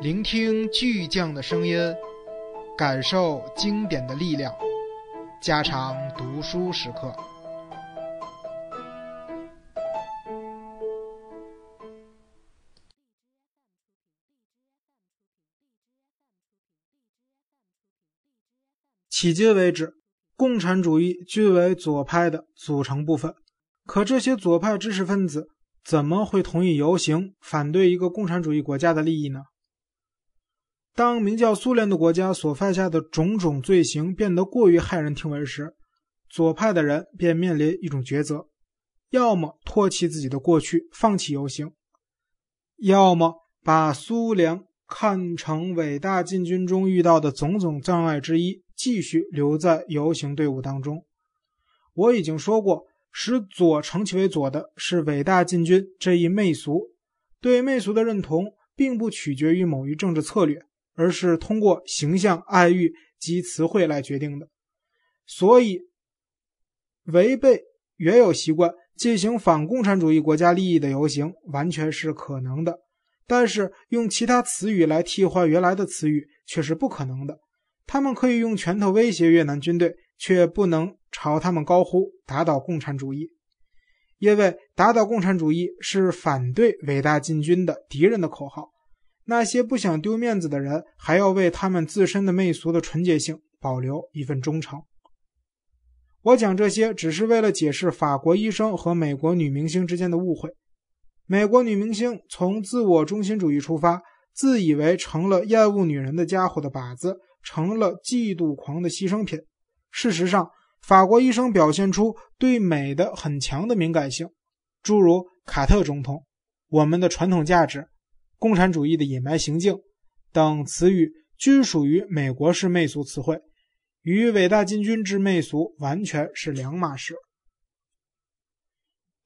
聆听巨匠的声音，感受经典的力量，加长读书时刻。迄今为止，共产主义均为左派的组成部分。可这些左派知识分子怎么会同意游行，反对一个共产主义国家的利益呢？当名叫苏联的国家所犯下的种种罪行变得过于骇人听闻时，左派的人便面临一种抉择：要么唾弃自己的过去，放弃游行；要么把苏联看成伟大进军中遇到的种种障碍之一，继续留在游行队伍当中。我已经说过，使左成其为左的是伟大进军这一媚俗。对媚俗的认同，并不取决于某一政治策略。而是通过形象、爱欲及词汇来决定的，所以违背原有习惯进行反共产主义国家利益的游行完全是可能的，但是用其他词语来替换原来的词语却是不可能的。他们可以用拳头威胁越南军队，却不能朝他们高呼“打倒共产主义”，因为“打倒共产主义”是反对伟大进军的敌人的口号。那些不想丢面子的人，还要为他们自身的媚俗的纯洁性保留一份忠诚。我讲这些，只是为了解释法国医生和美国女明星之间的误会。美国女明星从自我中心主义出发，自以为成了厌恶女人的家伙的靶子，成了嫉妒狂的牺牲品。事实上，法国医生表现出对美的很强的敏感性，诸如卡特总统，我们的传统价值。共产主义的隐瞒行径等词语均属于美国式媚俗词汇，与伟大进军之媚俗完全是两码事。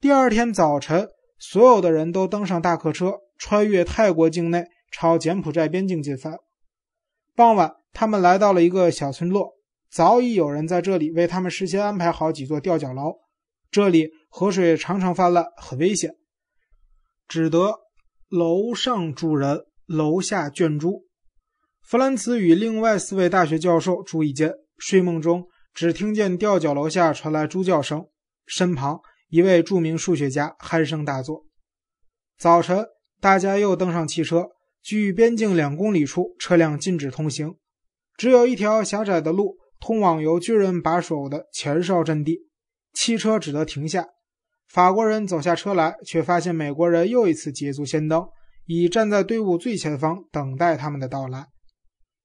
第二天早晨，所有的人都登上大客车，穿越泰国境内，朝柬埔寨边境进发。傍晚，他们来到了一个小村落，早已有人在这里为他们事先安排好几座吊脚楼。这里河水常常泛滥，很危险，只得。楼上住人，楼下圈猪。弗兰茨与另外四位大学教授住一间，睡梦中只听见吊脚楼下传来猪叫声，身旁一位著名数学家鼾声大作。早晨，大家又登上汽车，距边境两公里处，车辆禁止通行，只有一条狭窄的路通往由军人把守的前哨阵地，汽车只得停下。法国人走下车来，却发现美国人又一次捷足先登，已站在队伍最前方等待他们的到来。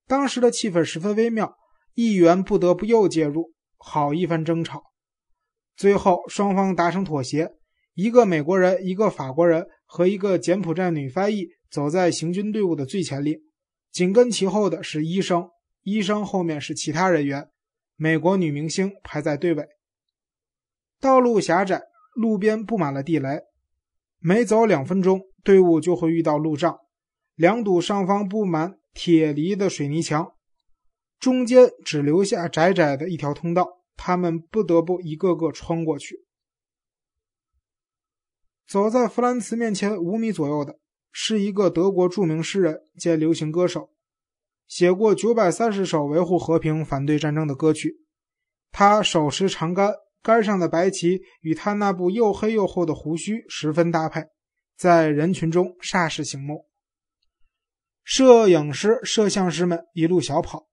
当时的气氛十分微妙，议员不得不又介入，好一番争吵。最后，双方达成妥协：一个美国人、一个法国人和一个柬埔寨女翻译走在行军队伍的最前列，紧跟其后的是医生，医生后面是其他人员，美国女明星排在队尾。道路狭窄。路边布满了地雷，每走两分钟，队伍就会遇到路障。两堵上方布满铁犁的水泥墙，中间只留下窄窄的一条通道，他们不得不一个个穿过去。走在弗兰茨面前五米左右的是一个德国著名诗人兼流行歌手，写过九百三十首维护和平、反对战争的歌曲。他手持长杆。杆上的白旗与他那部又黑又厚的胡须十分搭配，在人群中煞是醒目。摄影师、摄像师们一路小跑，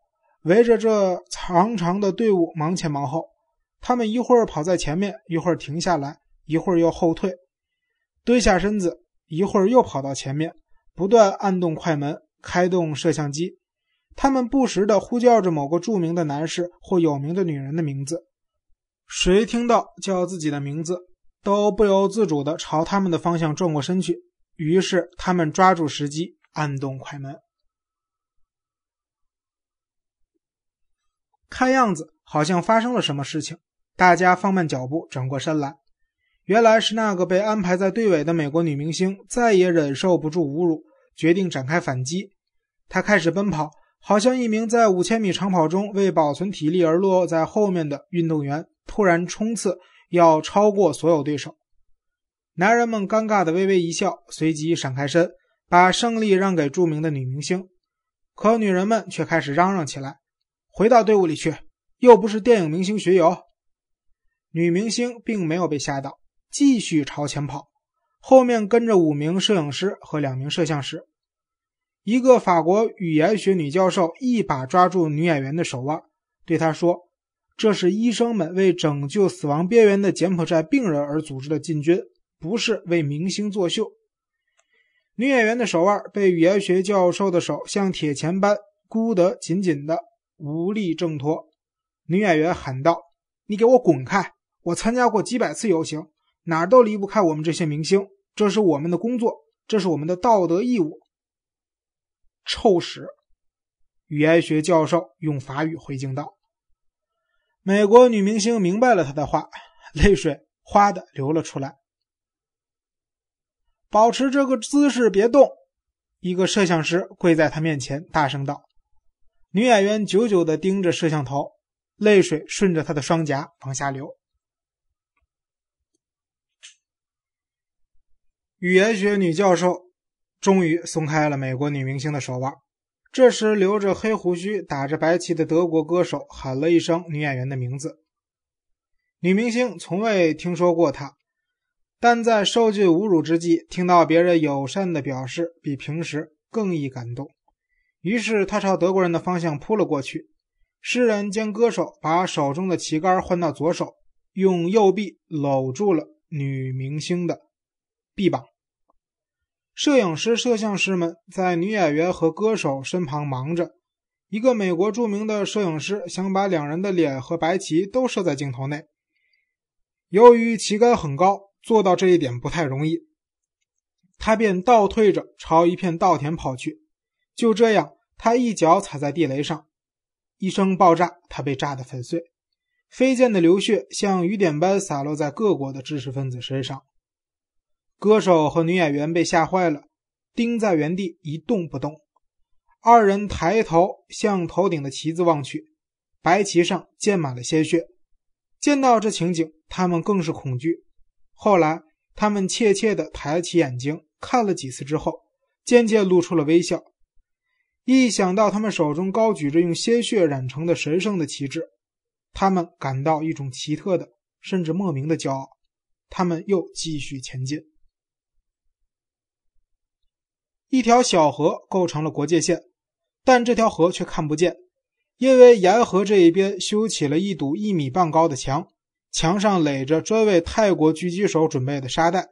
围着这长长的队伍忙前忙后。他们一会儿跑在前面，一会儿停下来，一会儿又后退，蹲下身子，一会儿又跑到前面，不断按动快门，开动摄像机。他们不时地呼叫着某个著名的男士或有名的女人的名字。谁听到叫自己的名字，都不由自主地朝他们的方向转过身去。于是他们抓住时机，按动快门。看样子好像发生了什么事情，大家放慢脚步，转过身来。原来是那个被安排在队尾的美国女明星再也忍受不住侮辱，决定展开反击。她开始奔跑，好像一名在五千米长跑中为保存体力而落在后面的运动员。突然冲刺，要超过所有对手。男人们尴尬的微微一笑，随即闪开身，把胜利让给著名的女明星。可女人们却开始嚷嚷起来：“回到队伍里去，又不是电影明星学友。”女明星并没有被吓到，继续朝前跑，后面跟着五名摄影师和两名摄像师。一个法国语言学女教授一把抓住女演员的手腕，对她说：“这是医生们为拯救死亡边缘的柬埔寨病人而组织的禁军，不是为明星作秀。”女演员的手腕被语言学教授的手像铁钳般箍得紧紧的，无力挣脱。女演员喊道：“你给我滚开！我参加过几百次游行，哪儿都离不开我们这些明星，这是我们的工作，这是我们的道德义务。”臭屎！语言学教授用法语回敬道。美国女明星明白了他的话，泪水哗的流了出来。保持这个姿势，别动！一个摄像师跪在他面前，大声道。女演员久久的盯着摄像头，泪水顺着她的双颊往下流。语言学女教授。终于松开了美国女明星的手腕。这时，留着黑胡须、打着白旗的德国歌手喊了一声女演员的名字。女明星从未听说过她，但在受尽侮辱之际，听到别人友善的表示，比平时更易感动。于是，她朝德国人的方向扑了过去。诗人将歌手把手中的旗杆换到左手，用右臂搂住了女明星的臂膀。摄影师、摄像师们在女演员和歌手身旁忙着。一个美国著名的摄影师想把两人的脸和白旗都摄在镜头内，由于旗杆很高，做到这一点不太容易。他便倒退着朝一片稻田跑去。就这样，他一脚踩在地雷上，一声爆炸，他被炸得粉碎。飞溅的流血像雨点般洒落在各国的知识分子身上。歌手和女演员被吓坏了，钉在原地一动不动。二人抬头向头顶的旗子望去，白旗上溅满了鲜血。见到这情景，他们更是恐惧。后来，他们怯怯地抬起眼睛看了几次之后，渐渐露出了微笑。一想到他们手中高举着用鲜血染成的神圣的旗帜，他们感到一种奇特的，甚至莫名的骄傲。他们又继续前进。一条小河构成了国界线，但这条河却看不见，因为沿河这一边修起了一堵一米半高的墙，墙上垒着专为泰国狙击手准备的沙袋。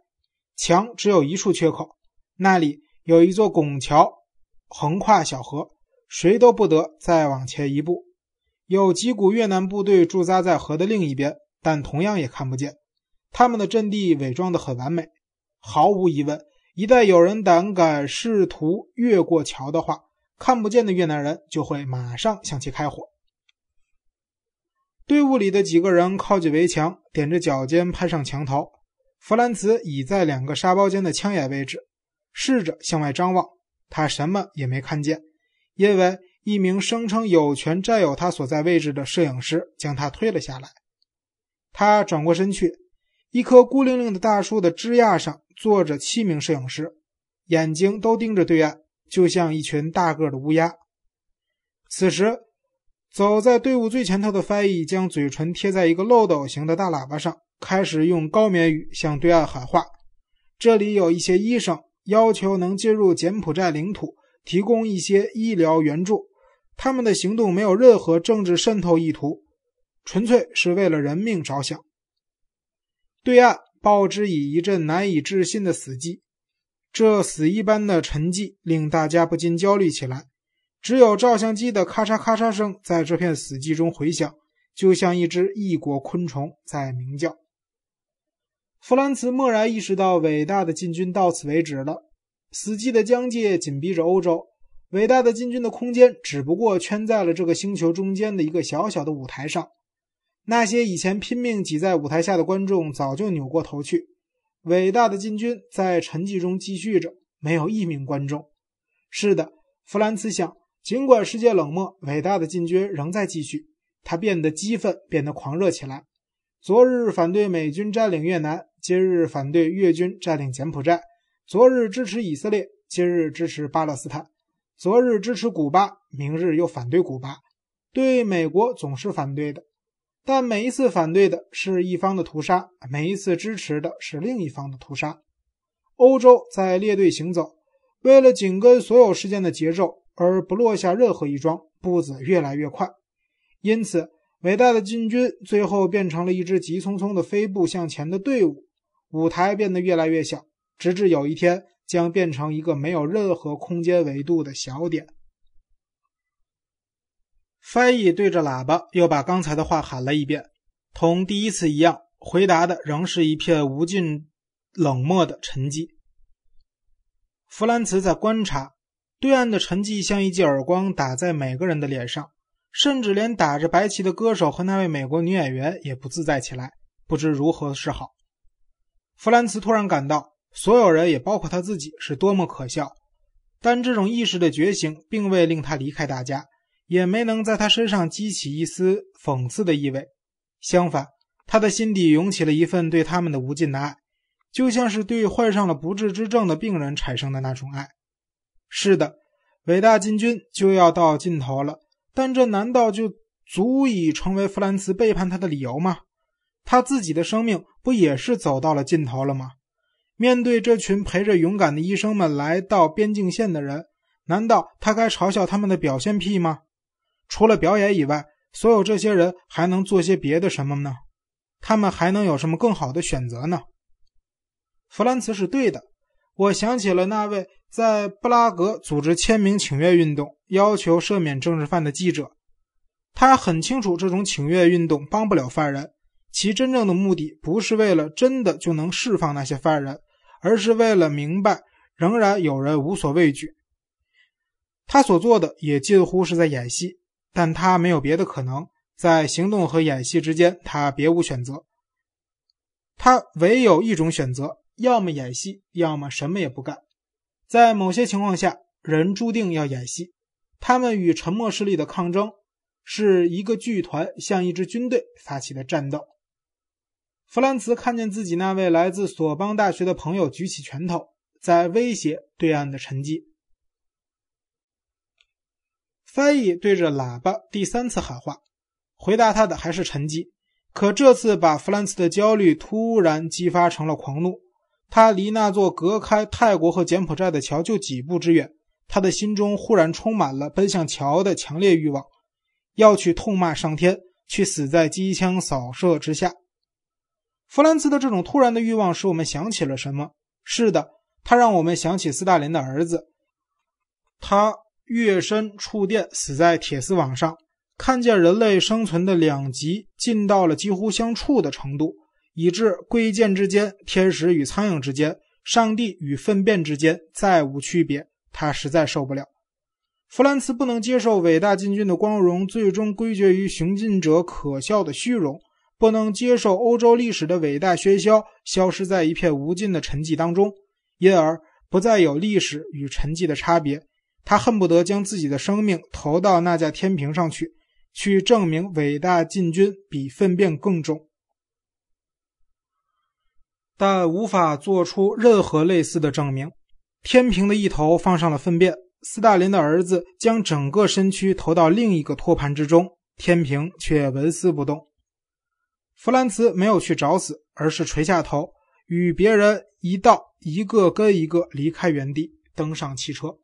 墙只有一处缺口，那里有一座拱桥横跨小河，谁都不得再往前一步。有几股越南部队驻扎在河的另一边，但同样也看不见。他们的阵地伪装得很完美，毫无疑问。一旦有人胆敢试图越过桥的话，看不见的越南人就会马上向其开火。队伍里的几个人靠近围墙，踮着脚尖攀上墙头。弗兰茨倚在两个沙包间的枪眼位置，试着向外张望。他什么也没看见，因为一名声称有权占有他所在位置的摄影师将他推了下来。他转过身去，一棵孤零零的大树的枝桠上。坐着七名摄影师，眼睛都盯着对岸，就像一群大个的乌鸦。此时，走在队伍最前头的翻译将嘴唇贴在一个漏斗形的大喇叭上，开始用高棉语向对岸喊话：“这里有一些医生要求能进入柬埔寨领土，提供一些医疗援助。他们的行动没有任何政治渗透意图，纯粹是为了人命着想。”对岸。报之以一阵难以置信的死寂，这死一般的沉寂令大家不禁焦虑起来。只有照相机的咔嚓咔嚓声在这片死寂中回响，就像一只异国昆虫在鸣叫。弗兰茨蓦然意识到，伟大的进军到此为止了。死寂的疆界紧逼着欧洲，伟大的进军的空间只不过圈在了这个星球中间的一个小小的舞台上。那些以前拼命挤在舞台下的观众早就扭过头去。伟大的进军在沉寂中继续着，没有一名观众。是的，弗兰茨想，尽管世界冷漠，伟大的进军仍在继续。他变得激愤，变得狂热起来。昨日反对美军占领越南，今日反对越军占领柬埔寨；昨日支持以色列，今日支持巴勒斯坦，昨日支持古巴，明日又反对古巴，对美国总是反对的。但每一次反对的是一方的屠杀，每一次支持的是另一方的屠杀。欧洲在列队行走，为了紧跟所有事件的节奏而不落下任何一桩，步子越来越快。因此，伟大的进军最后变成了一支急匆匆的飞步向前的队伍，舞台变得越来越小，直至有一天将变成一个没有任何空间维度的小点。翻译对着喇叭又把刚才的话喊了一遍，同第一次一样，回答的仍是一片无尽冷漠的沉寂。弗兰茨在观察，对岸的沉寂像一记耳光打在每个人的脸上，甚至连打着白旗的歌手和那位美国女演员也不自在起来，不知如何是好。弗兰茨突然感到，所有人也包括他自己是多么可笑，但这种意识的觉醒并未令他离开大家。也没能在他身上激起一丝讽刺的意味，相反，他的心底涌起了一份对他们的无尽的爱，就像是对患上了不治之症的病人产生的那种爱。是的，伟大进军就要到尽头了，但这难道就足以成为弗兰茨背叛他的理由吗？他自己的生命不也是走到了尽头了吗？面对这群陪着勇敢的医生们来到边境线的人，难道他该嘲笑他们的表现癖吗？除了表演以外，所有这些人还能做些别的什么呢？他们还能有什么更好的选择呢？弗兰茨是对的。我想起了那位在布拉格组织签名请愿运动，要求赦免政治犯的记者。他很清楚，这种请愿运动帮不了犯人，其真正的目的不是为了真的就能释放那些犯人，而是为了明白仍然有人无所畏惧。他所做的也近乎是在演戏。但他没有别的可能，在行动和演戏之间，他别无选择。他唯有一种选择：要么演戏，要么什么也不干。在某些情况下，人注定要演戏。他们与沉默势力的抗争，是一个剧团向一支军队发起的战斗。弗兰茨看见自己那位来自索邦大学的朋友举起拳头，在威胁对岸的沉寂。翻译对着喇叭第三次喊话，回答他的还是沉寂。可这次把弗兰茨的焦虑突然激发成了狂怒。他离那座隔开泰国和柬埔寨的桥就几步之远，他的心中忽然充满了奔向桥的强烈欲望，要去痛骂上天，去死在机枪扫射之下。弗兰茨的这种突然的欲望使我们想起了什么？是的，他让我们想起斯大林的儿子。他。跃身触电，死在铁丝网上，看见人类生存的两极近到了几乎相触的程度，以致贵贱之间、天使与苍蝇之间、上帝与粪便之间再无区别。他实在受不了。弗兰茨不能接受伟大进军的光荣最终归结于行进者可笑的虚荣，不能接受欧洲历史的伟大喧嚣消失在一片无尽的沉寂当中，因而不再有历史与沉寂的差别。他恨不得将自己的生命投到那架天平上去，去证明伟大进军比粪便更重，但无法做出任何类似的证明。天平的一头放上了粪便，斯大林的儿子将整个身躯投到另一个托盘之中，天平却纹丝不动。弗兰茨没有去找死，而是垂下头，与别人一道一个跟一个离开原地，登上汽车。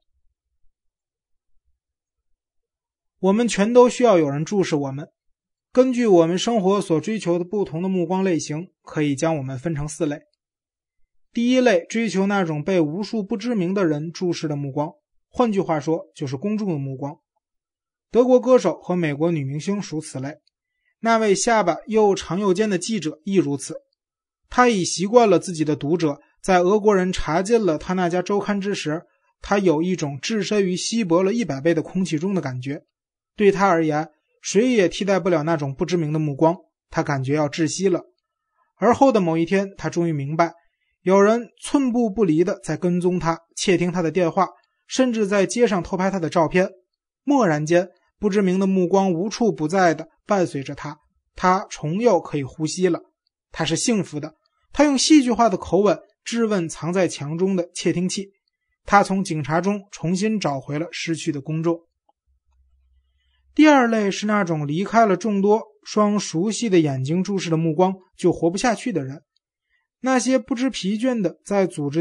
我们全都需要有人注视我们。根据我们生活所追求的不同的目光类型，可以将我们分成四类。第一类追求那种被无数不知名的人注视的目光，换句话说，就是公众的目光。德国歌手和美国女明星属此类。那位下巴又长又尖的记者亦如此。他已习惯了自己的读者在俄国人查禁了他那家周刊之时，他有一种置身于稀薄了一百倍的空气中的感觉。对他而言，谁也替代不了那种不知名的目光。他感觉要窒息了。而后的某一天，他终于明白，有人寸步不离的在跟踪他，窃听他的电话，甚至在街上偷拍他的照片。蓦然间，不知名的目光无处不在的伴随着他。他重又可以呼吸了。他是幸福的。他用戏剧化的口吻质问藏在墙中的窃听器。他从警察中重新找回了失去的公众。第二类是那种离开了众多双熟悉的眼睛注视的目光就活不下去的人，那些不知疲倦的在组织。